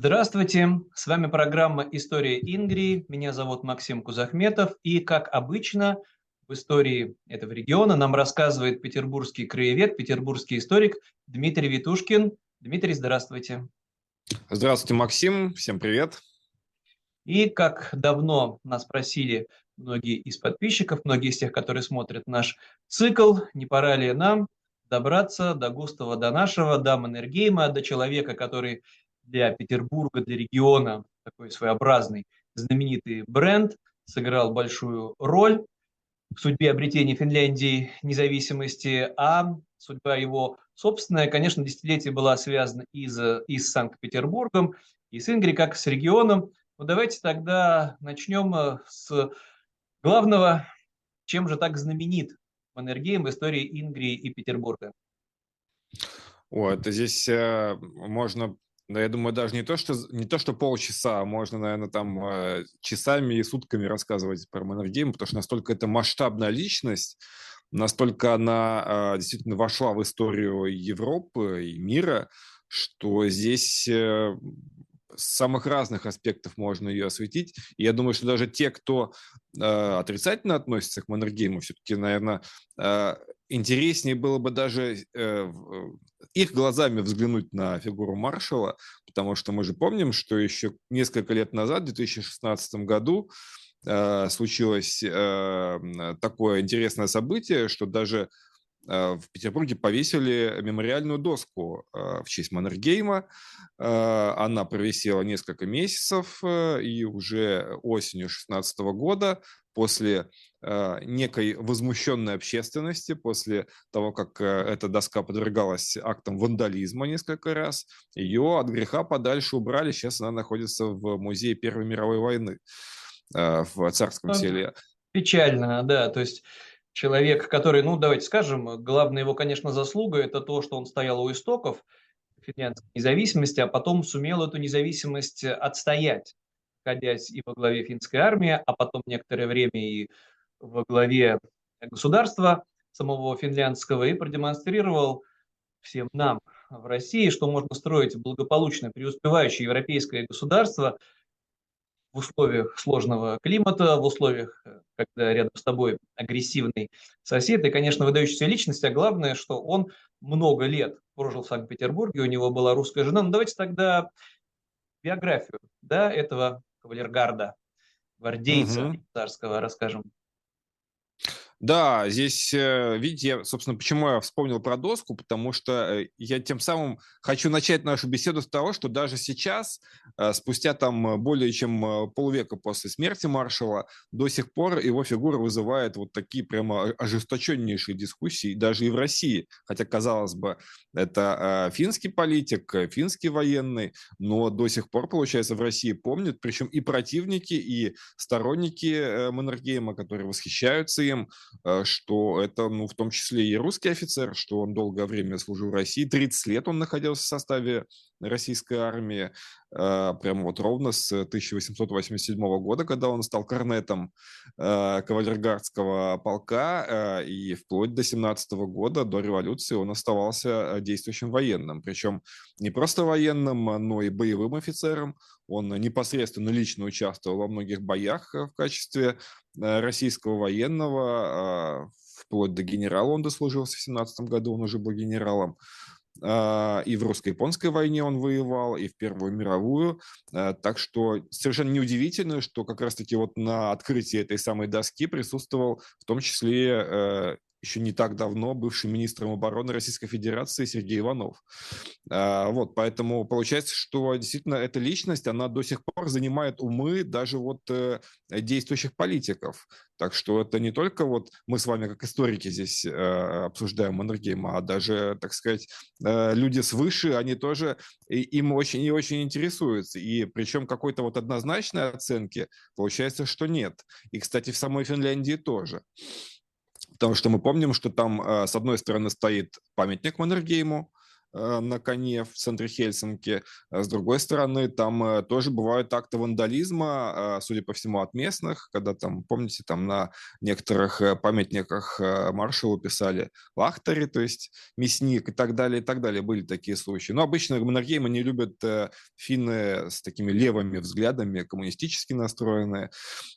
Здравствуйте, с вами программа «История Ингрии». Меня зовут Максим Кузахметов. И, как обычно, в истории этого региона нам рассказывает петербургский краевед, петербургский историк Дмитрий Витушкин. Дмитрий, здравствуйте. Здравствуйте, Максим. Всем привет. И, как давно нас просили многие из подписчиков, многие из тех, которые смотрят наш цикл, не пора ли нам добраться до Густава, до нашего, до Маннергейма, до человека, который для Петербурга, для региона такой своеобразный знаменитый бренд, сыграл большую роль в судьбе обретения Финляндии независимости, а судьба его собственная, конечно, десятилетие была связана и, за, и с Санкт-Петербургом, и с Ингри, как с регионом. Но давайте тогда начнем э, с главного, чем же так знаменит Маннергейм в истории Ингрии и Петербурга. Это здесь э, можно да, я думаю, даже не то, что, не то, что полчаса, а можно, наверное, там э, часами и сутками рассказывать про Маннергейм, потому что настолько это масштабная личность, настолько она э, действительно вошла в историю Европы и мира, что здесь э, с самых разных аспектов можно ее осветить. И я думаю, что даже те, кто э, отрицательно относится к Маннергейму, все-таки, наверное, э, интереснее было бы даже э, их глазами взглянуть на фигуру маршала, потому что мы же помним, что еще несколько лет назад, в 2016 году, э, случилось э, такое интересное событие, что даже э, в Петербурге повесили мемориальную доску э, в честь Маннергейма. Она провисела несколько месяцев, и уже осенью 2016 года после э, некой возмущенной общественности, после того, как э, эта доска подвергалась актам вандализма несколько раз, ее от греха подальше убрали. Сейчас она находится в музее Первой мировой войны э, в Царском селе. Печально, да. То есть человек, который, ну, давайте скажем, главная его, конечно, заслуга – это то, что он стоял у истоков финляндской независимости, а потом сумел эту независимость отстоять находясь и во главе финской армии, а потом некоторое время и во главе государства самого финляндского, и продемонстрировал всем нам в России, что можно строить благополучное, преуспевающее европейское государство в условиях сложного климата, в условиях, когда рядом с тобой агрессивный сосед, и, конечно, выдающаяся личность, а главное, что он много лет прожил в Санкт-Петербурге, у него была русская жена. Ну, давайте тогда биографию да, этого кавалергарда, гвардейца угу. царского, расскажем. Да, здесь, э, видите, собственно, почему я вспомнил про доску, потому что э, я тем самым хочу начать нашу беседу с того, что даже сейчас, э, спустя там более чем полвека после смерти маршала, до сих пор его фигура вызывает вот такие прямо ожесточеннейшие дискуссии, даже и в России. Хотя, казалось бы, это финский политик, финский военный, но до сих пор, получается, в России помнят, причем и противники, и сторонники Маннергейма, которые восхищаются им, что это, ну, в том числе и русский офицер, что он долгое время служил в России, 30 лет он находился в составе российской армии, э, прямо вот ровно с 1887 года, когда он стал корнетом э, кавалергардского полка, и вплоть до 17 года, до революции, он оставался действующим военным, причем не просто военным, но и боевым офицером, он непосредственно лично участвовал во многих боях в качестве Э, российского военного, а, вплоть до генерала он дослужился в 17 году, он уже был генералом. А, и в русско-японской войне он воевал, и в Первую мировую. А, так что совершенно неудивительно, что как раз-таки вот на открытии этой самой доски присутствовал в том числе э, еще не так давно бывший министром обороны Российской Федерации Сергей Иванов. А, вот, поэтому получается, что действительно эта личность, она до сих пор занимает умы даже вот э, действующих политиков. Так что это не только вот мы с вами как историки здесь э, обсуждаем Маннергейма, а даже, так сказать, э, люди свыше, они тоже им очень и очень интересуются. И причем какой-то вот однозначной оценки получается, что нет. И, кстати, в самой Финляндии тоже. Потому что мы помним, что там, с одной стороны, стоит памятник Маннергейму, на коне в центре Хельсинки. С другой стороны, там э, тоже бывают акты вандализма, э, судя по всему, от местных, когда там, помните, там на некоторых памятниках маршалу писали «Лахтари», то есть «Мясник» и так далее, и так далее. Были такие случаи. Но обычно Маннергейма не любят финны с такими левыми взглядами, коммунистически настроенные.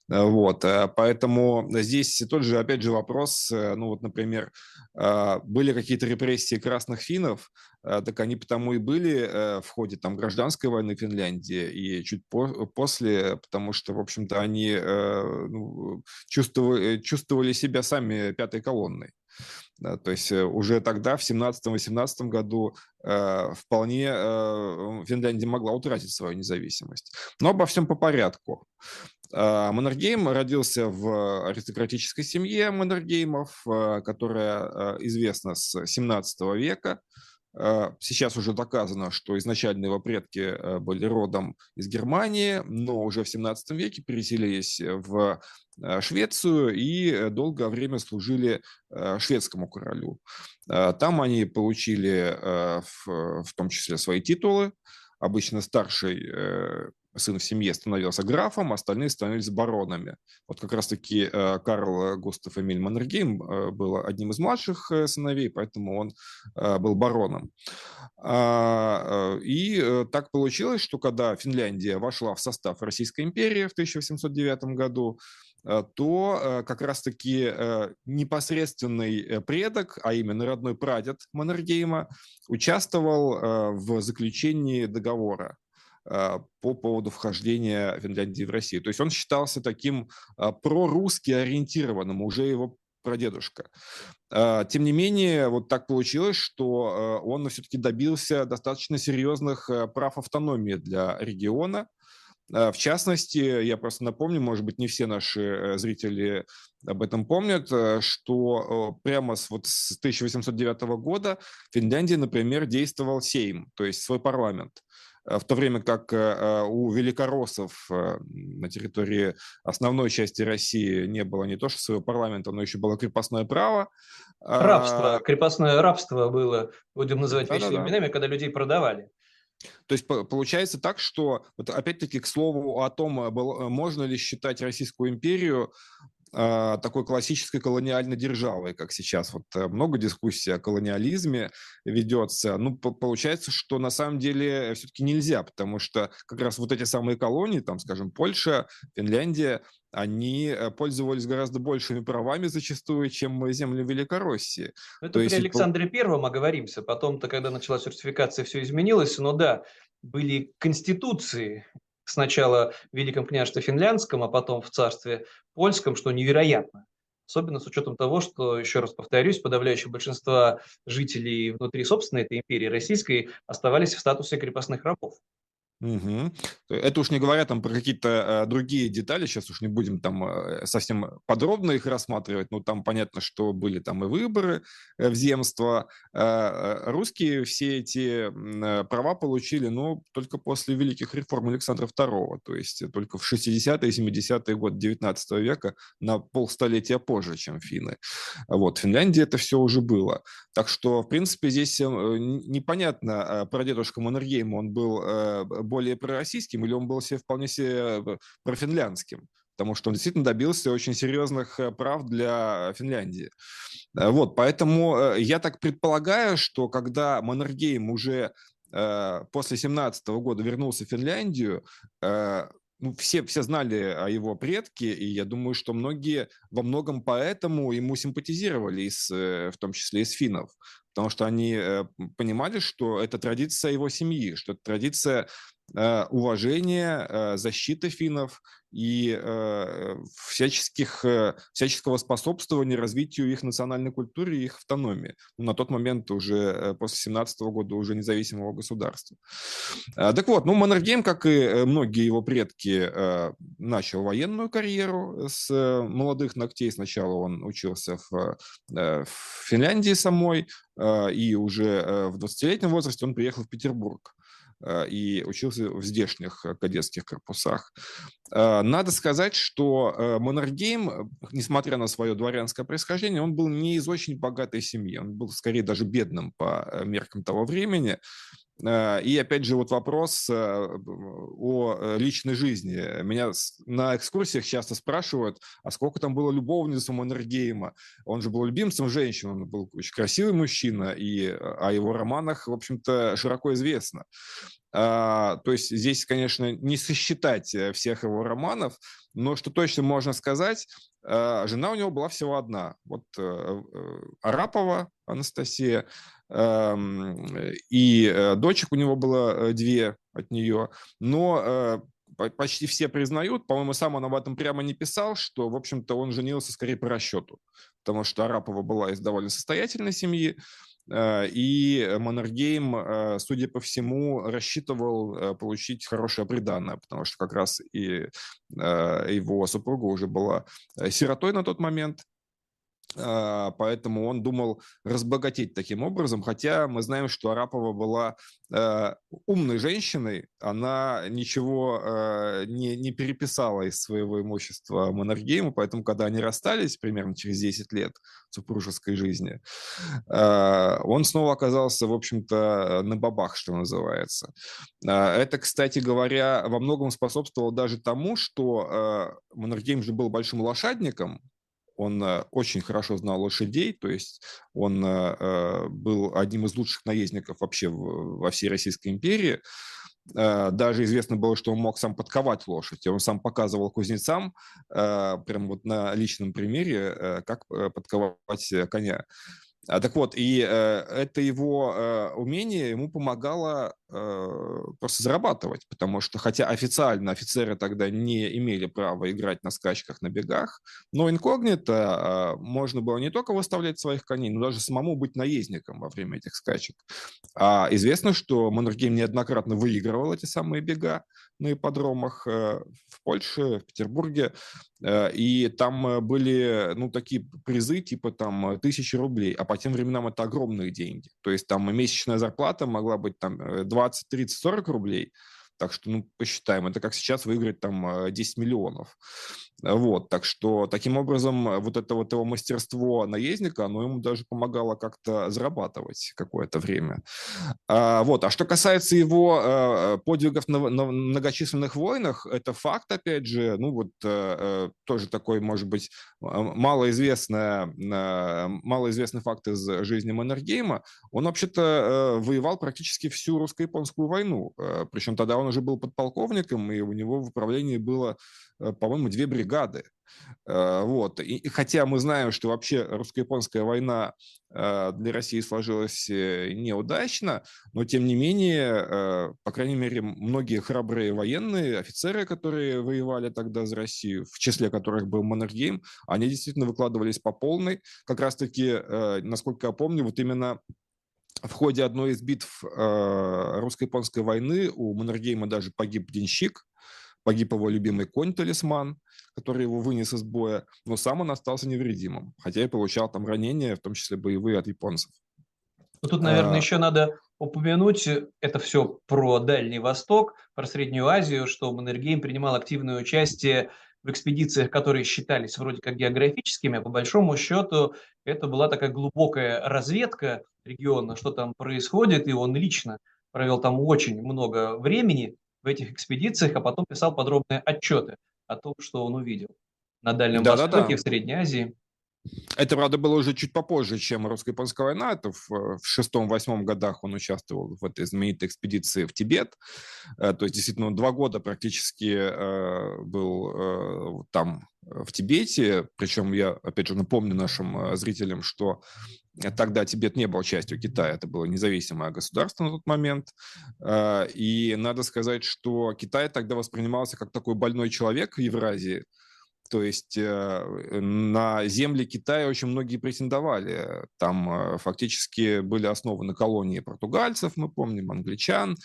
Вот. Поэтому здесь тот же, опять же, вопрос, ну вот, например, были какие-то репрессии красных финнов, Э, так они потому и были э, в ходе там гражданской войны Финляндии и чуть по после, потому что, в общем-то, они э, ну, чувствовали, чувствовали себя сами пятой колонной. То есть уже тогда, в 17-18 году, э, вполне э, Финляндия могла утратить свою независимость. Но обо всем по порядку. Э, Маннергейм родился в аристократической семье Маннергеймов, э, которая известна с 17 века. А, сейчас уже доказано, что изначально его предки э, были родом из Германии, но уже в 17 веке переселились в э, Швецию и э, долгое время служили шведскому королю. Там они получили в том числе свои титулы. Обычно старший сын в семье становился графом, остальные становились баронами. Вот как раз-таки э, Карл Густав Эмиль Маннергейм э, был одним из младших э, сыновей, поэтому он был бароном. А, и так получилось, что когда Финляндия вошла в состав Российской империи в 1809 году, то как раз-таки непосредственный предок, а именно родной прадед Маннергейма, участвовал в заключении договора а, по поводу вхождения Финляндии в Россию. То есть он считался таким а, прорусски ориентированным, уже его прадедушка. А, тем не менее, вот так получилось, что он все-таки добился достаточно серьезных прав автономии для региона. В частности, я просто напомню, может быть, не все наши э, зрители об этом помнят, э, что прямо с, вот с 1809 года в Финляндии, например, действовал Сейм, то есть свой парламент. Э, в то время как э, э, у великороссов на территории основной части России не было не то что своего парламента, но еще было крепостное право. Рабство, а, крепостное рабство было, будем называть да, вещи да, именами, когда людей продавали. То есть получается так, что, вот опять-таки, к слову о том, можно ли считать Российскую империю такой классической колониальной державой, как сейчас. Вот э, много дискуссий о колониализме ведется. Ну, получается, что на самом деле все-таки нельзя, потому что как раз вот эти самые колонии, там, скажем, Польша, Финляндия, они э, пользовались гораздо большими правами зачастую, чем земли Великороссии. Ну, это То при есть... Александре Первом оговоримся. Потом-то, когда началась русификация, все изменилось. Но да, были конституции, сначала в Великом княжестве Финляндском, а потом в царстве Польском, что невероятно. Особенно с учетом того, что, еще раз повторюсь, подавляющее большинство жителей внутри собственной этой империи российской оставались в статусе крепостных рабов. Угу. Это уж не говоря там про какие-то э, другие детали, сейчас уж не будем там э, совсем подробно их рассматривать, но там понятно, что были там и выборы э, в земство. Русские все эти права получили, ну, только после великих реформ Александра II, то есть только в 60-е и 70-е годы 19 века, на полстолетия позже, чем финны. Вот, в Финляндии это все уже было. Так что, в принципе, здесь непонятно, про дедушка Маннергейма он был более пророссийским, или он был себе вполне себе э, профинляндским, потому что он действительно добился очень серьезных э, прав для Финляндии. Э, вот, поэтому я так предполагаю, что когда Маннергейм уже после 17 года вернулся в Финляндию, ну, все, все знали о его предке, и я думаю, что многие во многом поэтому ему симпатизировали, из, в том числе из финнов, потому что они понимали, что это традиция его семьи, что это традиция Э, уважения, э, защиты финнов и э, всяческих, всяческого способствования развитию их национальной культуры и их автономии. Ну, на тот момент уже после 17 года уже независимого государства. Так вот, ну, Маннергейм, как и многие его предки, начал военную карьеру с молодых ногтей. Сначала он учился в, в Финляндии самой, и уже в 20-летнем возрасте он приехал в Петербург. И учился в здешних кадетских корпусах. Надо сказать, что Маннергейм, несмотря на свое дворянское происхождение, он был не из очень богатой семьи, он был скорее даже бедным по меркам того времени. Э, и опять же вот вопрос э, о э, личной жизни. Меня на экскурсиях часто спрашивают, а сколько там было любовниц у Маннергейма? Он же был любимцем женщин, он был очень красивый мужчина, и о его романах, в общем-то, широко известно. А, то есть здесь, конечно, не сосчитать всех его романов, но что точно можно сказать, жена у него была всего одна. Вот Арапова Анастасия, и э, дочек у него было э, две от нее, но э, почти все признают, по-моему, сам он об этом прямо не писал, что, в общем-то, он женился скорее по расчету, потому что Арапова была из довольно состоятельной семьи, и Маннергейм, судя по всему, рассчитывал получить хорошее приданное, потому что как раз и его супруга уже была сиротой на тот момент, поэтому он думал разбогатеть таким образом, хотя мы знаем, что Арапова была э, умной женщиной, она ничего э, не, не переписала из своего имущества Маннергейму, поэтому, когда они расстались примерно через 10 лет супружеской жизни, э, он снова оказался, в общем-то, на бабах, что называется. Это, кстати говоря, во многом способствовало даже тому, что Маннергейм же был большим лошадником, он э, очень хорошо знал лошадей, то есть он э, э, был одним из лучших наездников вообще во всей Российской империи. Даже известно было, что он мог сам подковать лошадь, он сам показывал кузнецам, прям вот на личном примере, как подковать коня. А, так вот, и это его умение ему помогало просто зарабатывать, потому что, хотя официально офицеры тогда не имели права играть на скачках, на бегах, но инкогнито э, можно было не только выставлять своих коней, но даже самому быть наездником во время этих скачек. А известно, что Маннергейм неоднократно выигрывал эти самые бега на ипподромах э, в Польше, в Петербурге, э, и там э, были, ну, такие призы, типа там тысячи рублей, а по тем временам это огромные деньги. То есть там месячная зарплата могла быть там 20, 30, 40 рублей, так что, ну, посчитаем, это как сейчас выиграть там 10 миллионов. Вот, так что таким образом э, вот это вот его мастерство наездника, оно ему даже помогало как-то зарабатывать какое-то время. А, вот, а что касается его а, подвигов на, на многочисленных войнах, это факт, опять же, ну вот а, тоже такой, может быть, малоизвестный, малоизвестный факт из жизни Маннергейма. Он вообще-то воевал практически всю русско-японскую войну, причем тогда он уже был подполковником, и у него в управлении было Э, по-моему, две бригады. Э, вот. И, и хотя мы знаем, что вообще русско-японская война э, для России сложилась неудачно, но тем не менее, по крайней мере, многие храбрые военные, офицеры, которые воевали тогда за Россию, в числе которых был Маннергейм, они действительно выкладывались по полной. Как раз-таки, насколько я помню, вот именно в ходе одной из битв русско-японской войны у Маннергейма даже погиб денщик, Погиб его любимый конь-талисман, который его вынес из боя, но сам он остался невредимым, хотя и получал там ранения, в том числе боевые от японцев. Ну, тут, наверное, а... еще надо упомянуть, это все про Дальний Восток, про Среднюю Азию, что Маннергейм принимал активное участие в экспедициях, которые считались вроде как географическими, а по большому счету это была такая глубокая разведка региона, что там происходит, и он лично провел там очень много времени, в этих экспедициях, а потом писал подробные отчеты о том, что он увидел на Дальнем да, Востоке, да, да. в Средней Азии. Это, правда, было уже чуть попозже, чем русско-японская война. Это в, в шестом-восьмом годах он участвовал в этой знаменитой экспедиции в Тибет. Э, то есть, действительно, два года практически э, был э, там, в Тибете. Причем я, опять же, напомню нашим зрителям, что Тогда Тибет не был частью Китая, это было независимое государство на тот момент. И надо сказать, что Китай тогда воспринимался как такой больной человек в Евразии, то есть э, на земли Китая очень многие претендовали. Там э, фактически были основаны колонии португальцев, мы помним, англичан.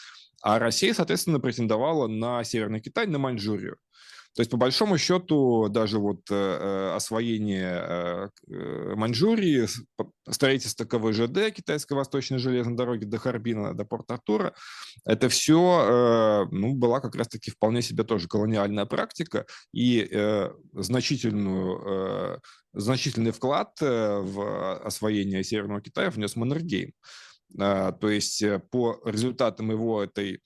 А Россия, соответственно, претендовала на Северный Китай, на Маньчжурию. То есть, по большому счету, даже вот освоение Маньчжурии, строительство КВЖД, Китайско-Восточной железной дороги до Харбина, до Порт-Артура, это все ну, была как раз-таки вполне себе тоже колониальная практика и значительную значительный вклад в освоение Северного Китая внес Маннергейм. А, то есть э, по результатам его этой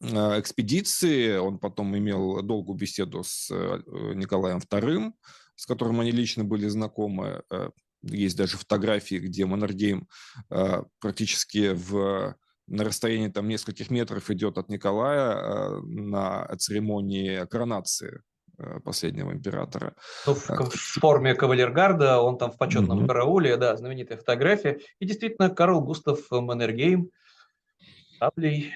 экспедиции он потом имел долгую беседу с э, Николаем II, с которым они лично были знакомы. Э, есть даже фотографии, где Маннергейм практически в на расстоянии там нескольких метров идет от Николая на церемонии коронации Э, последнего императора. Ну, в, в форме кавалергарда, он там в почетном mm-hmm. карауле, да, знаменитая фотография. И действительно, Карл Густав Маннергейм таблей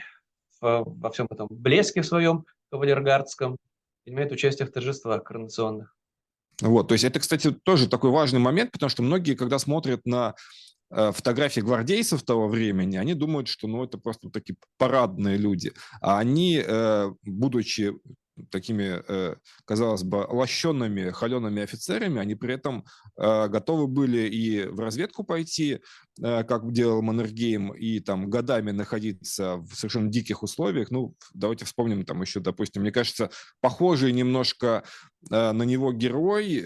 во всем этом блеске своем кавалергардском принимает участие в торжествах коронационных. Вот, то есть это, кстати, тоже такой важный момент, потому что многие, когда смотрят на э, фотографии гвардейцев того времени, они думают, что ну, это просто такие парадные люди. А они, э, будучи такими, э, казалось бы, лощенными, холеными офицерами, они при этом э, готовы были и в разведку пойти, э, как делал Маннергейм, и там годами находиться в совершенно диких условиях. Ну, давайте вспомним там еще, допустим, мне кажется, похожий немножко на него герой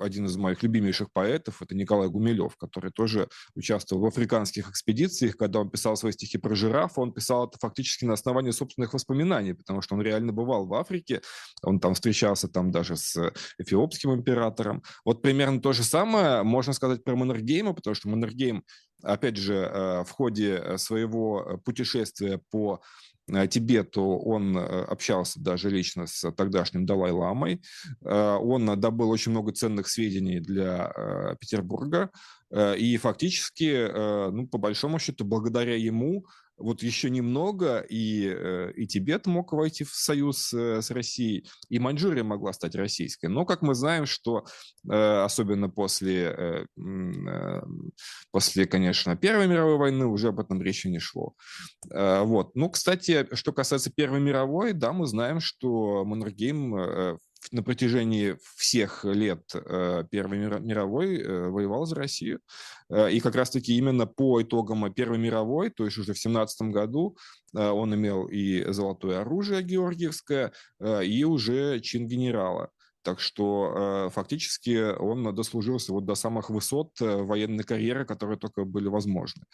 один из моих любимейших поэтов, это Николай Гумилев, который тоже участвовал в африканских экспедициях. Когда он писал свои стихи про жирафа, он писал это фактически на основании собственных воспоминаний, потому что он реально бывал в Африке, он там встречался там даже с эфиопским императором. Вот примерно то же самое можно сказать про Маннергейма, потому что Маннергейм, опять же, э, в ходе своего путешествия по Э, Тибету он э, общался даже лично с тогдашним Далай-ламой. Э, он добыл очень много ценных сведений для Петербурга. И фактически, ну, по большому счету, благодаря ему вот еще немного, и, э, и Тибет мог войти в союз э, с Россией, и Маньчжурия могла стать российской. Но, как мы знаем, что э, особенно после, после, конечно, Первой мировой войны уже об этом речи не шло. Вот. Ну, кстати, что касается Первой мировой, да, мы знаем, что Маннергейм на протяжении всех лет э, Первой мировой э, воевал за Россию. Э, и как раз-таки именно по итогам Первой мировой, то есть уже в 17 году, он имел и золотое оружие георгиевское, и уже чин генерала. Так что фактически он дослужился вот до самых высот военной карьеры, которые только были возможны.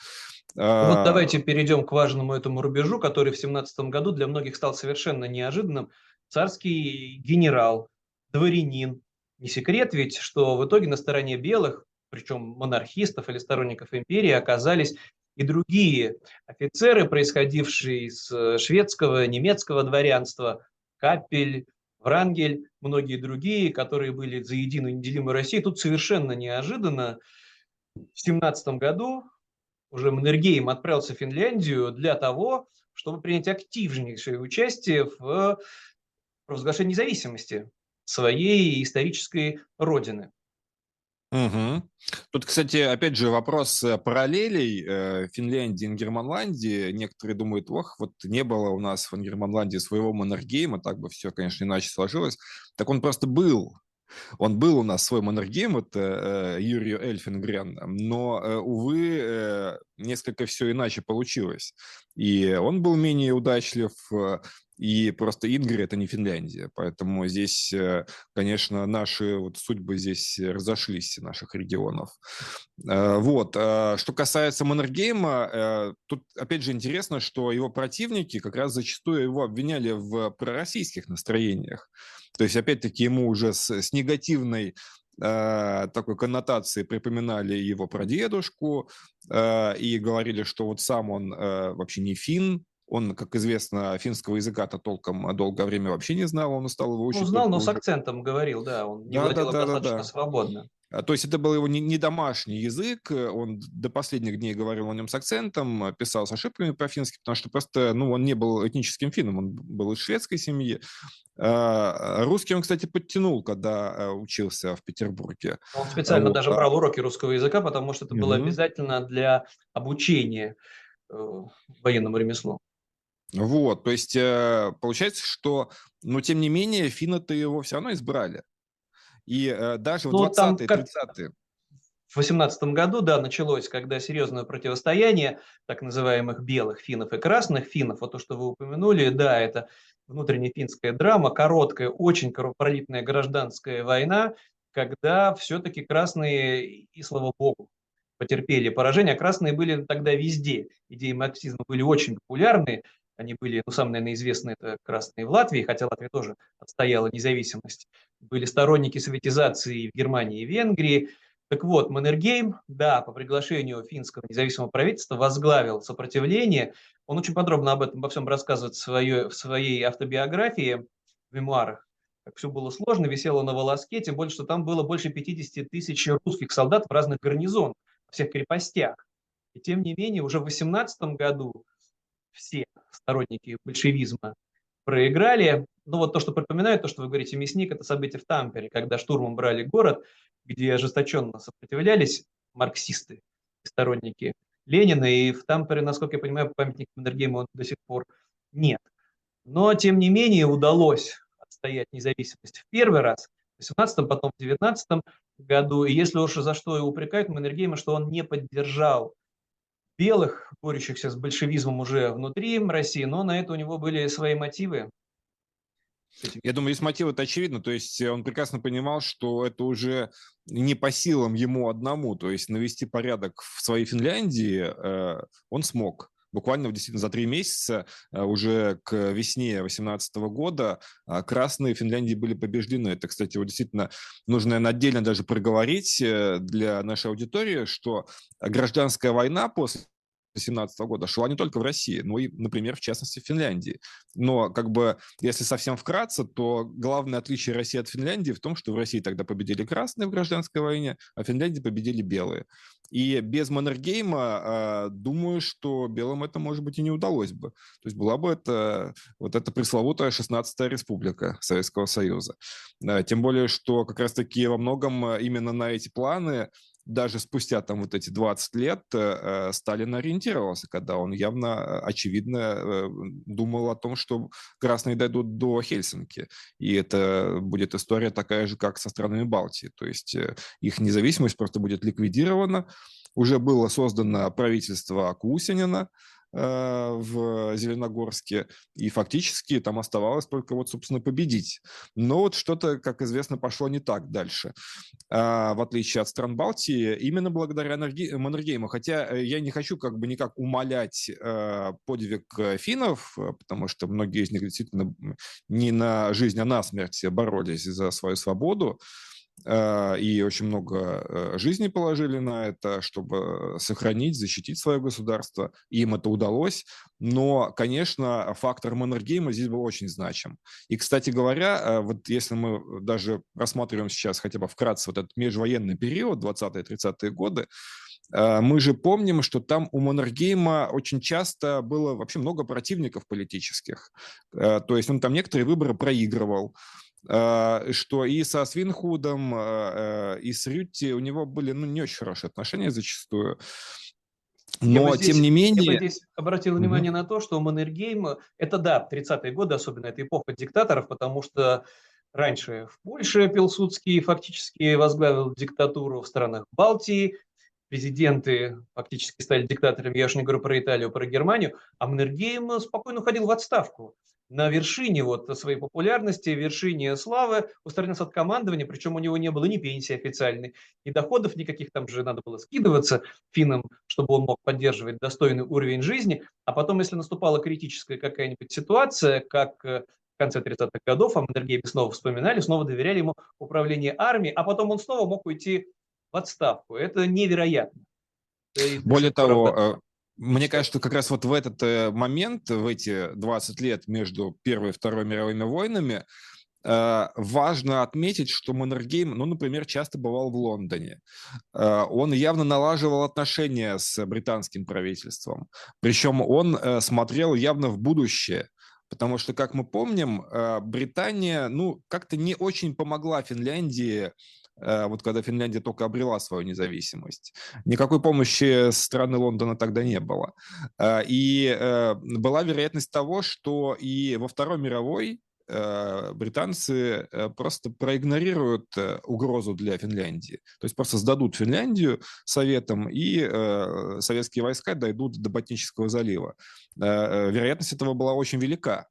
Вот давайте перейдем к важному этому рубежу, который в 17 году для многих стал совершенно неожиданным царский генерал, дворянин. Не секрет ведь, что в итоге на стороне белых, причем монархистов или сторонников империи, оказались и другие офицеры, происходившие из э, шведского, немецкого дворянства, Капель, Врангель, многие другие, которые были за единую неделимую Россию. Тут совершенно неожиданно в 17 году уже Маннергейм отправился в Финляндию для того, чтобы принять активнейшее участие в провозглашение независимости своей исторической родины. Угу. Тут, кстати, опять же вопрос э, параллелей э, Финляндии и Германландии. Некоторые думают, ох, вот не было у нас в Германландии своего Маннергейма, так бы все, конечно, иначе сложилось. Так он просто был. Он был у нас свой Маннергейм, это э, Юрий Эльфингрен, но, увы, несколько все иначе получилось. И он был менее удачлив, и просто Ингри – это не Финляндия. Поэтому здесь, э, конечно, наши вот судьбы здесь разошлись, наших регионов. Э, вот. А что касается Маннергейма, э, тут, опять же, интересно, что его противники как раз зачастую его обвиняли в пророссийских настроениях. То есть, опять-таки, ему уже с, с негативной такой коннотации припоминали его прадедушку и говорили, что вот сам он вообще не фин, он, как известно, финского языка-то толком долгое время вообще не знал, он стал его учить. Ну, знал, но уже... с акцентом говорил, да, он не да, владел да, да, достаточно да, да. свободно. А, то есть это был его не, домашний язык, он до последних дней говорил о нем с акцентом, писал с ошибками по-фински, потому что просто ну, он не был этническим финном, он был из шведской семьи. А, русский он, кстати, подтянул, когда а, учился в Петербурге. Он специально вот. даже брал уроки русского языка, потому что это было обязательно для обучения э, военному ремеслу. Вот, то есть э, получается, что, но тем не менее, финны-то его все равно избрали. И э, даже в ну, 20-е, 30-е. В 18 году, да, началось, когда серьезное противостояние так называемых белых финнов и красных финнов, вот то, что вы упомянули, да, это внутренняя финская драма, короткая, очень кровопролитная гражданская война, когда все-таки красные, и слава богу, потерпели поражение, а красные были тогда везде. Идеи марксизма были очень популярны, они были, ну, самые, наверное, известные, это красные в Латвии, хотя Латвия тоже отстояла независимость. Были сторонники советизации в Германии и Венгрии. Так вот, Маннергейм, да, по приглашению финского независимого правительства возглавил сопротивление. Он очень подробно об этом, обо всем рассказывает в своей, в своей автобиографии, в мемуарах. Как все было сложно, висело на волоске, тем более, что там было больше 50 тысяч русских солдат в разных гарнизонах, в всех крепостях. И тем не менее, уже в 18 году все сторонники большевизма проиграли. Ну вот то, что припоминает, то, что вы говорите, мясник, это событие в Тампере, когда штурмом брали город, где ожесточенно сопротивлялись марксисты, сторонники Ленина, и в Тампере, насколько я понимаю, памятник Маннергейму до сих пор нет. Но, тем не менее, удалось отстоять независимость в первый раз, в 18 потом в 19 году. И если уж за что и упрекают Маннергейма, что он не поддержал белых, борющихся с большевизмом уже внутри России, но на это у него были свои мотивы. Я думаю, здесь мотив это очевидно. То есть он прекрасно понимал, что это уже не по силам ему одному. То есть навести порядок в своей Финляндии э, он смог буквально действительно за три месяца, э, уже к весне 2018 года, э, красные Финляндии были побеждены. Это, кстати, вот действительно нужно, наверное, отдельно даже проговорить э, для нашей аудитории, что гражданская война после 2017 года шла не только в России, но и, например, в частности, в Финляндии. Но, как бы, если совсем вкратце, то главное отличие России от Финляндии в том, что в России тогда победили красные в гражданской войне, а в Финляндии победили белые. И без Маннергейма, э, думаю, что белым это, может быть, и не удалось бы. То есть была бы это вот эта пресловутая 16-я республика Советского Союза. Тем более, что как раз-таки во многом именно на эти планы даже спустя там вот эти 20 лет э, э, Сталин ориентировался, когда он явно, э, очевидно, думал о том, что красные дойдут до Хельсинки. И это будет история такая же, как со странами Балтии. То есть их независимость просто будет ликвидирована. Уже было создано правительство Кусинина, в Зеленогорске, и фактически там оставалось только вот, собственно, победить. Но вот что-то, как известно, пошло не так дальше. А, в отличие от стран Балтии, именно благодаря Маннергейму. Хотя э, я не хочу как бы никак умалять э, подвиг финнов, потому что многие из них действительно не на жизнь, а на смерть боролись за свою свободу. А, и очень много э, жизни положили на это, чтобы сохранить, защитить свое государство. Им это удалось. Но, конечно, фактор Маннергейма здесь был очень значим. И, кстати говоря, э, вот если мы даже рассматриваем сейчас хотя бы вкратце вот этот межвоенный период, 20-30-е годы, э, мы же помним, что там у Маннергейма очень часто было вообще много противников политических. То есть он там некоторые выборы проигрывал. А, что и со Свинхудом, а, и с Рютти у него были ну, не очень хорошие отношения зачастую. Но, здесь, тем не менее... Я бы здесь обратил внимание mm-hmm. на то, что Маннергейм, это, да, 30-е годы, особенно это эпоха диктаторов, потому что раньше в Польше Пилсудский фактически возглавил диктатуру в странах Балтии, президенты фактически стали диктаторами, я уж не говорю про Италию, про Германию, а Маннергейм спокойно уходил в отставку на вершине вот своей популярности, вершине славы, устранился от командования, причем у него не было ни пенсии официальной, ни доходов никаких, там же надо было скидываться финнам, чтобы он мог поддерживать достойный уровень жизни, а потом, если наступала критическая какая-нибудь ситуация, как э, в конце 30-х годов, а Мандергейме снова вспоминали, снова доверяли ему управление армией, а потом он снова мог уйти в отставку. Это невероятно. Более того, мне кажется, что как раз вот в этот э, момент, в эти 20 лет между Первой и Второй мировыми войнами, э, важно отметить, что Маннергейм, ну, например, часто бывал в Лондоне. Э, он явно налаживал отношения с британским правительством. Причем он смотрел явно в будущее. Потому что, как мы помним, Британия, ну, как-то не очень помогла Финляндии вот когда Финляндия только обрела свою независимость. Никакой помощи со стороны Лондона тогда не было. И была вероятность того, что и во Второй мировой Э, британцы э, просто проигнорируют э, угрозу для Финляндии. То есть просто сдадут Финляндию советам, и советские войска дойдут до Ботнического залива. Вероятность этого была очень велика.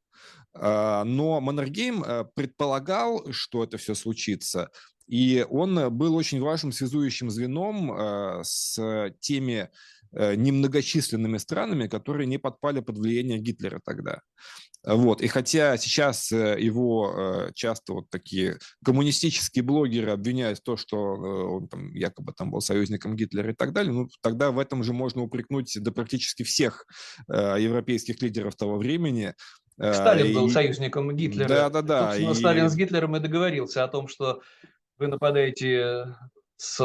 Но Маннергейм предполагал, что это все случится, и он был очень важным связующим звеном с теми немногочисленными странами, которые не подпали под влияние Гитлера тогда. Вот. И хотя сейчас э, его э, часто вот такие коммунистические блогеры обвиняют в том, что э, он там, якобы там был союзником Гитлера и так далее, ну, тогда в этом же можно упрекнуть да практически всех европейских лидеров того времени, Сталин и... был союзником Гитлера. Да, да, да. Собственно, и... Сталин с Гитлером и договорился о том, что вы нападаете с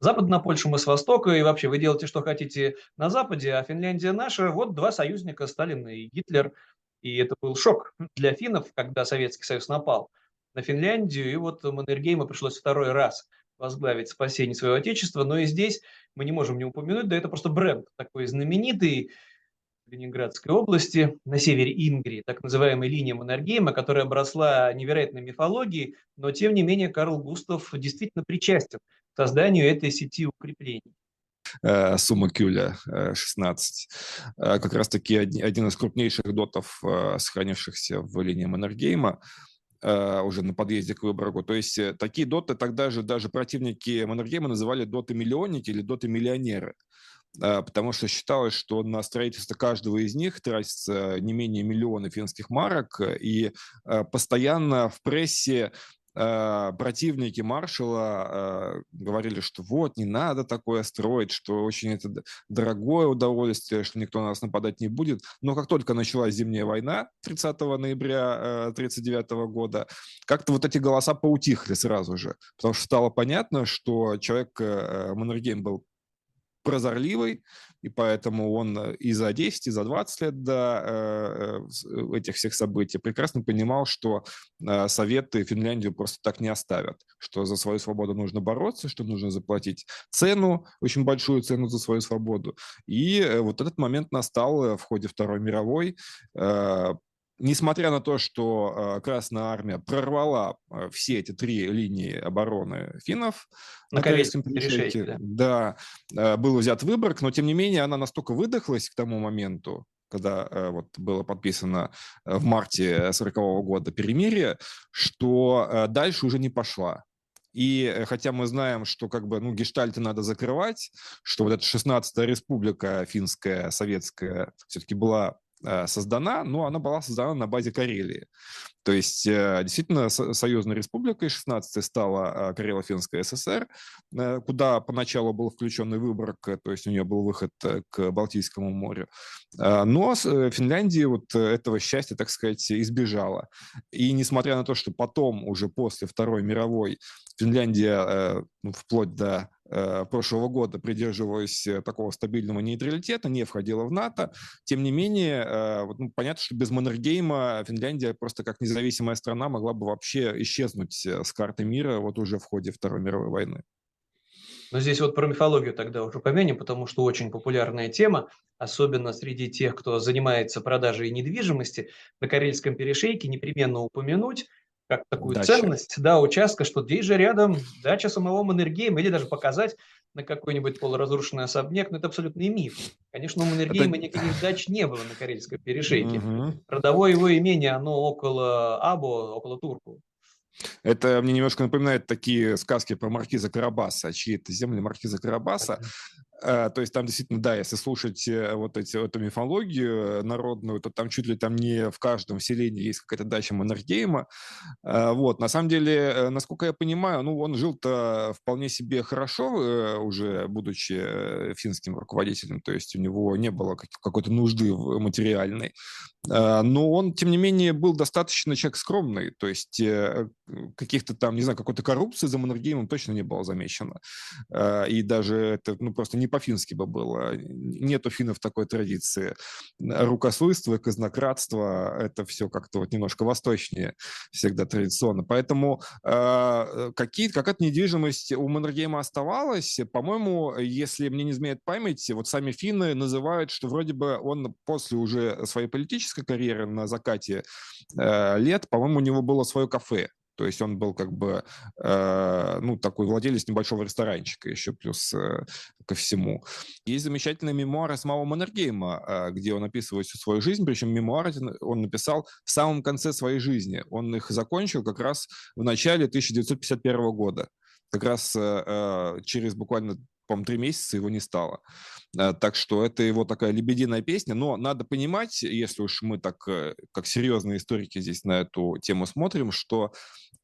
запада на Польшу, мы с востока, и вообще вы делаете, что хотите на западе, а Финляндия наша. Вот два союзника, Сталин и Гитлер – и это был шок для финнов, когда Советский Союз напал на Финляндию, и вот Маннергейму пришлось второй раз возглавить спасение своего отечества. Но и здесь мы не можем не упомянуть, да это просто бренд такой знаменитый Ленинградской области, на севере Ингрии, так называемая линия Маннергейма, которая обросла невероятной мифологией, но тем не менее Карл Густав действительно причастен к созданию этой сети укреплений. Э, сумма Кюля 16. Э, э, как раз-таки один из крупнейших дотов, сохранившихся в линии Маннергейма, уже на подъезде к Выборгу. То есть такие доты тогда же даже противники Маннергейма называли доты-миллионники или доты-миллионеры потому что считалось, что на строительство каждого из них тратится не менее миллиона финских марок, и постоянно в прессе Э, противники маршала говорили, что вот, не надо такое строить, что очень это дорогое удовольствие, что никто на нас нападать не будет. Но как только началась зимняя война 30 ноября 1939 э, года, как-то вот эти голоса поутихли сразу же, потому что стало понятно, что человек Маннергейм был прозорливый, и поэтому он э, и за 10, и за 20 лет до э, э, этих всех событий прекрасно понимал, что Советы Финляндию просто так не оставят, что за свою свободу нужно бороться, что нужно заплатить цену, очень большую цену за свою свободу. И вот этот момент настал в ходе Второй мировой несмотря на то, что Красная Армия прорвала все эти три линии обороны финнов на, на Корейском перешейке, да. да, был взят Выборг, но тем не менее она настолько выдохлась к тому моменту, когда вот было подписано в марте 40 года перемирие, что дальше уже не пошла. И э, хотя мы знаем, что как бы, ну, гештальты надо закрывать, что вот эта 16-я республика финская, советская, все-таки была Э, создана, но она была создана на базе Карелии. То есть э, действительно союзной республикой 16 стала э, Карело-Финская ССР, куда поначалу был включен и Выборг, то есть у нее был выход к Балтийскому морю. Но Финляндия вот этого счастья, так сказать, избежала. И несмотря на то, что потом, уже после Второй мировой, Финляндия ну, вплоть до Э, прошлого года придерживалась э, такого стабильного нейтралитета, не входила в НАТО. Тем не менее, э, ну, понятно, что без Маннергейма Финляндия просто как независимая страна могла бы вообще исчезнуть с карты мира вот уже в ходе Второй мировой войны. Но здесь вот про мифологию тогда уже помянем, потому что очень популярная тема, особенно среди тех, кто занимается продажей недвижимости. На Карельском перешейке непременно упомянуть как такую Дача. ценность, да, участка, что здесь же рядом дача самого Маннергейма, или даже показать на какой-нибудь полуразрушенный особняк, но это абсолютный миф. Конечно, у Маннергейма это... никаких дач не было на Карельском перешейке. Угу. Родовое его имение, оно около Або, около Турку. Это мне немножко напоминает такие сказки про маркиза Карабаса, чьи это земли маркиза Карабаса. Э, то есть там действительно, да, если слушать э, вот эти, эту мифологию э, народную, то там чуть ли там не в каждом селении есть какая-то дача Маннергейма. Вот, на самом деле, насколько я понимаю, ну, он жил-то вполне себе хорошо, уже будучи финским руководителем, то есть у него не было какой-то нужды материальной. Э, но он, тем не менее, был достаточно человек скромный, то есть э, каких-то там, не знаю, какой-то коррупции за Маннергеймом точно не было замечено. Э, и даже это, ну, просто не по-фински бы было. Нет у финнов такой традиции. Рукослойство, казнократство – это все как-то вот немножко восточнее всегда традиционно. Поэтому какие, какая-то недвижимость у Маннергейма оставалась. По-моему, если мне не изменяет память, вот сами финны называют, что вроде бы он после уже своей политической политической карьеры на закате э, лет, по-моему, у него было свое кафе. То есть он был как бы, э, ну, такой владелец небольшого ресторанчика еще плюс э, ко всему. Есть замечательные мемуары самого Маннергейма, э, где он описывает всю свою жизнь, причем мемуары он написал в самом конце своей жизни. Он их закончил как раз в начале 1951 года как раз э, э через буквально по-моему, три месяца его не стало. Э, так что это его такая лебединая песня. Но надо понимать, если уж мы так, э, как серьезные историки здесь на эту тему смотрим, что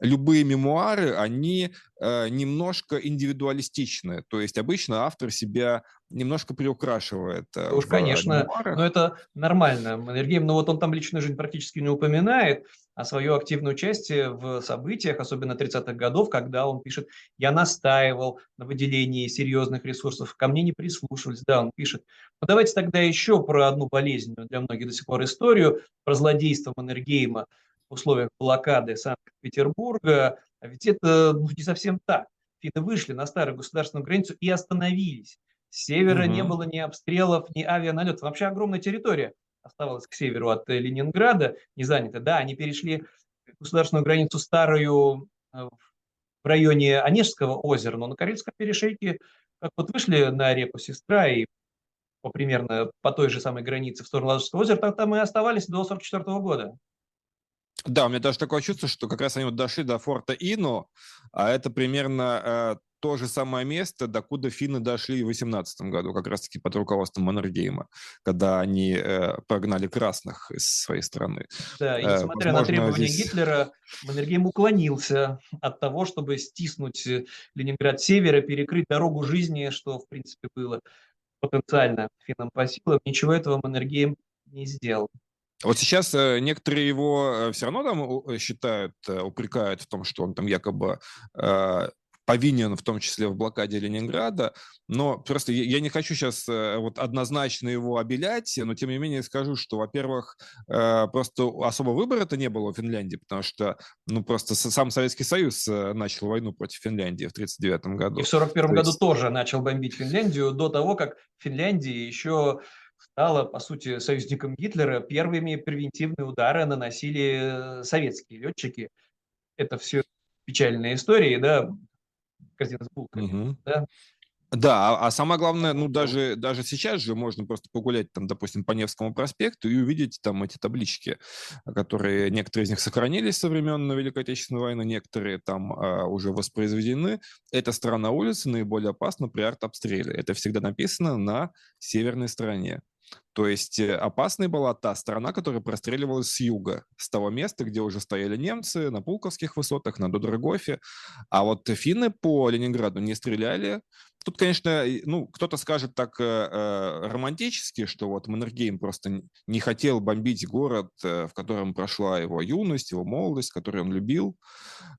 любые мемуары, они э, немножко индивидуалистичны. То есть обычно автор себя немножко приукрашивает. Уж, конечно, мемуарах. но это нормально. Маннергейм, ну вот он там личную жизнь практически не упоминает, свое активное участие в событиях, особенно 30-х годов, когда он пишет, я настаивал на выделении серьезных ресурсов, ко мне не прислушивались, да, он пишет. Но давайте тогда еще про одну болезненную для многих до сих пор историю, про злодейство Маннергейма в условиях блокады Санкт-Петербурга. А ведь это ну, не совсем так. Финны вышли на старую государственную границу и остановились. С севера угу. не было ни обстрелов, ни авианалетов. Вообще огромная территория оставалась к северу от э, Ленинграда, не занята. Да, они перешли государственную границу старую э, в районе Онежского озера, но на Карельском перешейке как вот вышли на реку Сестра и по примерно по той же самой границе в сторону Ладожского озера, так там и оставались до 1944 года. Да, у меня даже такое чувство, что как раз они вот дошли до форта Ино, а это примерно э, то же самое место, докуда финны дошли в 18 году, как раз-таки под руководством Маннергейма, когда они э, прогнали красных из своей страны. Да, и э, несмотря Возможно, на требования здесь... Гитлера, Маннергейм уклонился от того, чтобы стиснуть Ленинград севера, перекрыть дорогу жизни, что, в принципе, было потенциально финнам по силам. Ничего этого Маннергейм не сделал. Вот сейчас э, некоторые его э, все равно там считают, э, упрекают в том, что он там якобы повинен в том числе в блокаде Ленинграда, но просто я не хочу сейчас вот однозначно его обелять, но тем не менее скажу, что, во-первых, просто особо выбора-то не было в Финляндии, потому что, ну, просто сам Советский Союз начал войну против Финляндии в 1939 году. И в 1941 году есть... тоже начал бомбить Финляндию до того, как Финляндия еще стала, по сути, союзником Гитлера. Первыми превентивные удары наносили советские летчики. Это все печальные истории, да, корзина с булками, угу. да. Да, а, а самое главное, ну даже, даже сейчас же можно просто погулять там, допустим, по Невскому проспекту и увидеть там эти таблички, которые, некоторые из них сохранились со времен Великой Отечественной войны, некоторые там а, уже воспроизведены. Эта сторона улицы наиболее опасна при артобстреле. Это всегда написано на северной стороне. То есть э, опасной была та сторона, которая простреливалась с юга, с того места, где уже стояли немцы, на Пулковских высотах, на Додрогофе. А вот финны по Ленинграду не стреляли, Тут, конечно, ну, кто-то скажет так э, э, романтически, что вот Маннергейм просто не хотел бомбить город, э, в котором прошла его юность, его молодость, который он любил.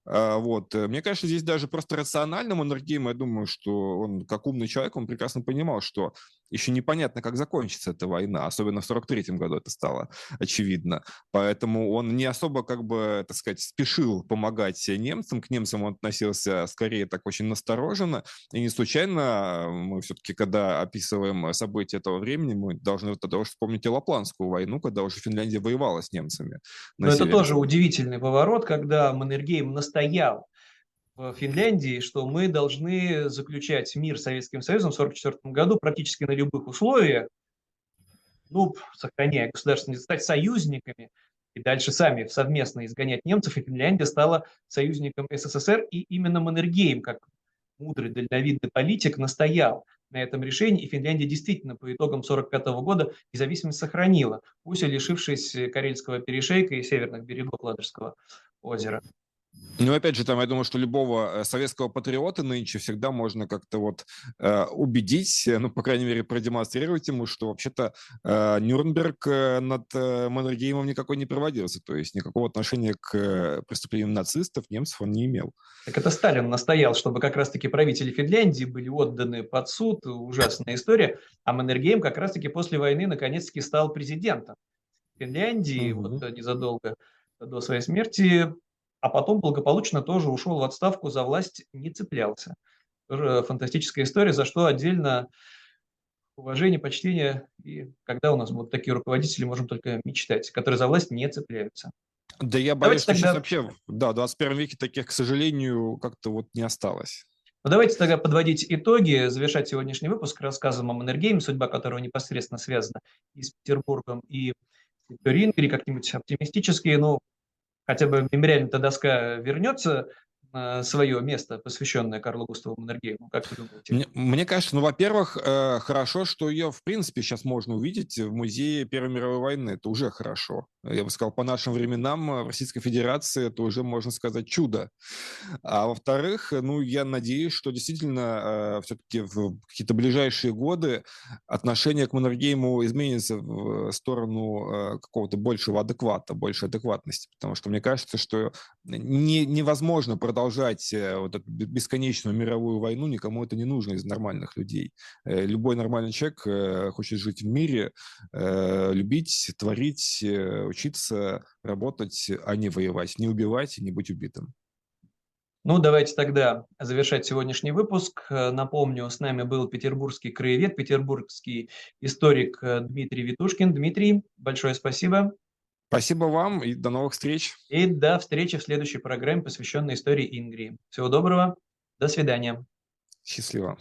Э, вот. Мне кажется, здесь даже просто рационально Маннергейм, я думаю, что он, как умный человек, он прекрасно понимал, что еще непонятно, как закончится эта война, особенно в 43 году это стало очевидно. Поэтому он не особо, как бы, так сказать, спешил помогать немцам. К немцам он относился скорее так очень настороженно. И не случайно мы все-таки, когда описываем события этого времени, мы должны тогда уже вспомнить и Лапландскую войну, когда уже Финляндия воевала с немцами. Но это тоже удивительный поворот, когда Маннергейм настоял в Финляндии, что мы должны заключать мир с Советским Союзом в 1944 году практически на любых условиях, ну, сохраняя государственность, стать союзниками, и дальше сами совместно изгонять немцев, и Финляндия стала союзником СССР, и именно Маннергейм, как мудрый, дальновидный политик, настоял на этом решении, и Финляндия действительно по итогам 1945 года независимость сохранила, пусть и лишившись Карельского перешейка и северных берегов Ладожского озера. Ну, опять же, там, я думаю, что любого э, советского патриота нынче всегда можно как-то вот э, убедить, э, ну, по крайней мере, продемонстрировать ему, что вообще-то э, Нюрнберг э, над э, Маннергеймом никакой не проводился, то есть никакого отношения к преступлениям нацистов, немцев он не имел. Так это Сталин настоял, чтобы как раз-таки правители Финляндии были отданы под суд, ужасная история, а Маннергейм как раз-таки после войны наконец-таки стал президентом Финляндии, угу. вот незадолго до своей смерти а потом благополучно тоже ушел в отставку, за власть не цеплялся. Тоже фантастическая история, за что отдельно уважение, почтение. И когда у нас будут такие руководители, можем только мечтать, которые за власть не цепляются. Да я боюсь, давайте что тогда... сейчас вообще, да, в 21 веке таких, к сожалению, как-то вот не осталось. Ну, давайте тогда подводить итоги, завершать сегодняшний выпуск рассказом о Маннергейме, судьба которого непосредственно связана и с Петербургом, и с Рингери, как-нибудь оптимистически. Ну, хотя бы мемориальная доска вернется на свое место, посвященное Карлу Густаву Маннергейму? Как вы думаете? Мне, мне кажется, ну, во-первых, э, хорошо, что ее, в принципе, сейчас можно увидеть в музее Первой мировой войны. Это уже хорошо. Я бы сказал, по нашим временам э, в Российской Федерации это уже, можно сказать, чудо. А во-вторых, ну, я надеюсь, что действительно э, все-таки в какие-то ближайшие годы отношение к Маннергейму изменится в сторону э, какого-то большего адеквата, большей адекватности. Потому что мне кажется, что не, невозможно продолжать э, вот эту бесконечную мировую войну, никому это не нужно из нормальных людей. Э, любой нормальный человек э, хочет жить в мире, любить, творить, учиться, работать, а не воевать, не убивать не быть убитым. Ну, давайте тогда завершать сегодняшний выпуск. Напомню, с нами был петербургский краевед, петербургский историк Дмитрий Витушкин. Дмитрий, большое спасибо. Спасибо вам и до новых встреч. И до встречи в следующей программе, посвященной истории Ингрии. Всего доброго. До свидания. Счастливо.